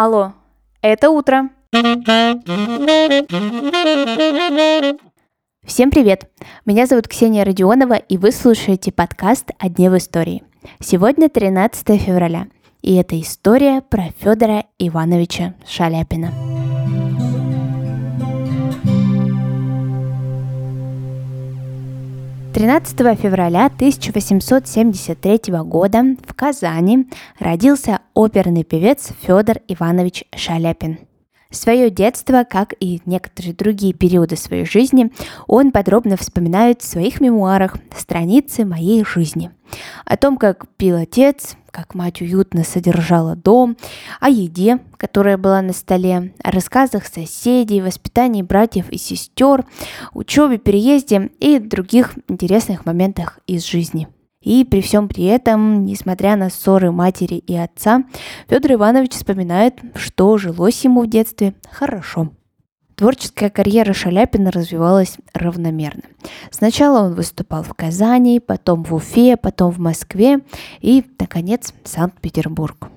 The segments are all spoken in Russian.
Алло, это утро. Всем привет! Меня зовут Ксения Родионова, и вы слушаете подкаст «О дне в истории». Сегодня 13 февраля, и это история про Федора Ивановича Шаляпина. 13 февраля 1873 года в Казани родился оперный певец Федор Иванович Шаляпин. Свое детство, как и некоторые другие периоды своей жизни, он подробно вспоминает в своих мемуарах «Страницы моей жизни». О том, как пил отец, как мать уютно содержала дом, о еде, которая была на столе, о рассказах соседей, воспитании братьев и сестер, учебе, переезде и других интересных моментах из жизни – и при всем при этом, несмотря на ссоры матери и отца, Федор Иванович вспоминает, что жилось ему в детстве хорошо. Творческая карьера Шаляпина развивалась равномерно. Сначала он выступал в Казани, потом в Уфе, потом в Москве и, наконец, Санкт-Петербург.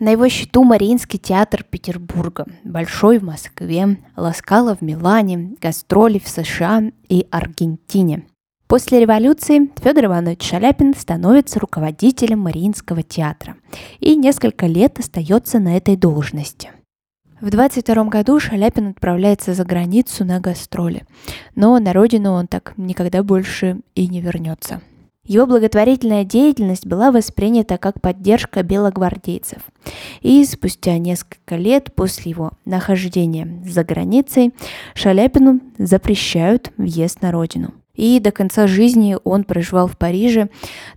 На его счету Мариинский театр Петербурга, Большой в Москве, Ласкала в Милане, гастроли в США и Аргентине – После революции Федор Иванович Шаляпин становится руководителем Мариинского театра и несколько лет остается на этой должности. В 22 году Шаляпин отправляется за границу на гастроли, но на родину он так никогда больше и не вернется. Его благотворительная деятельность была воспринята как поддержка белогвардейцев. И спустя несколько лет после его нахождения за границей Шаляпину запрещают въезд на родину. И до конца жизни он проживал в Париже,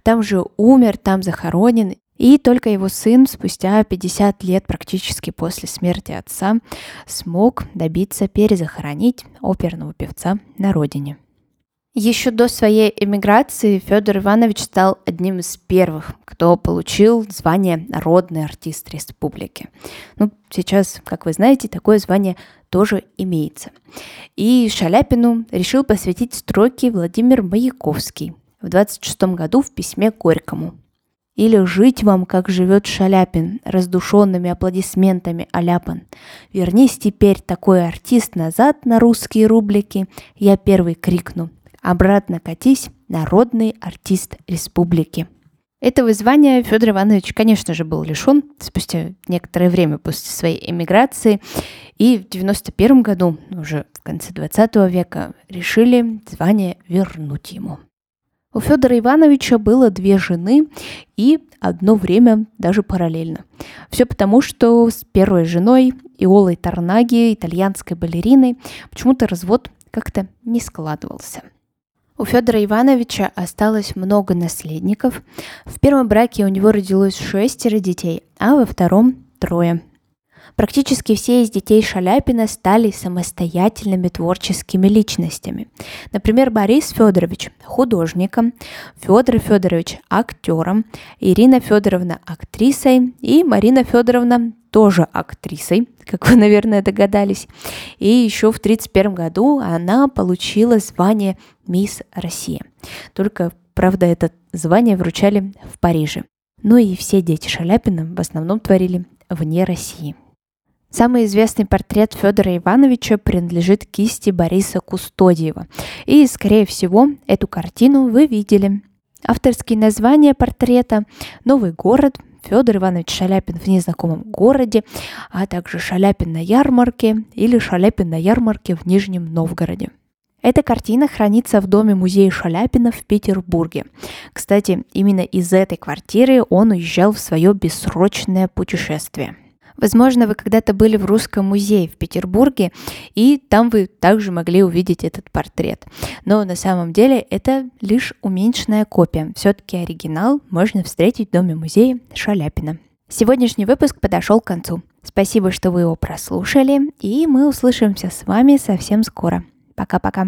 там же умер, там захоронен, и только его сын спустя 50 лет практически после смерти отца смог добиться перезахоронить оперного певца на родине. Еще до своей эмиграции Федор Иванович стал одним из первых, кто получил звание народный артист республики. Ну, сейчас, как вы знаете, такое звание тоже имеется. И Шаляпину решил посвятить строки Владимир Маяковский в 26 году в письме Горькому. Или жить вам, как живет Шаляпин, раздушенными аплодисментами аляпан. Вернись теперь, такой артист, назад на русские рублики. Я первый крикну. Обратно катись, народный артист республики. Этого звания Федор Иванович, конечно же, был лишен спустя некоторое время после своей эмиграции. И в 91 году, уже в конце 20 века, решили звание вернуть ему. У Федора Ивановича было две жены и одно время даже параллельно. Все потому, что с первой женой Иолой Торнаги, итальянской балериной, почему-то развод как-то не складывался – у Федора Ивановича осталось много наследников. В первом браке у него родилось шестеро детей, а во втором трое. Практически все из детей Шаляпина стали самостоятельными творческими личностями. Например, Борис Федорович – художником, Федор Федорович – актером, Ирина Федоровна – актрисой и Марина Федоровна тоже актрисой, как вы, наверное, догадались. И еще в 1931 году она получила звание «Мисс Россия». Только, правда, это звание вручали в Париже. Ну и все дети Шаляпина в основном творили вне России. Самый известный портрет Федора Ивановича принадлежит кисти Бориса Кустодиева. И, скорее всего, эту картину вы видели. Авторские названия портрета «Новый город», Федор Иванович Шаляпин в незнакомом городе, а также Шаляпин на ярмарке или Шаляпин на ярмарке в Нижнем Новгороде. Эта картина хранится в доме музея Шаляпина в Петербурге. Кстати, именно из этой квартиры он уезжал в свое бессрочное путешествие – Возможно, вы когда-то были в Русском музее в Петербурге, и там вы также могли увидеть этот портрет. Но на самом деле это лишь уменьшенная копия. Все-таки оригинал можно встретить в доме музея Шаляпина. Сегодняшний выпуск подошел к концу. Спасибо, что вы его прослушали, и мы услышимся с вами совсем скоро. Пока-пока.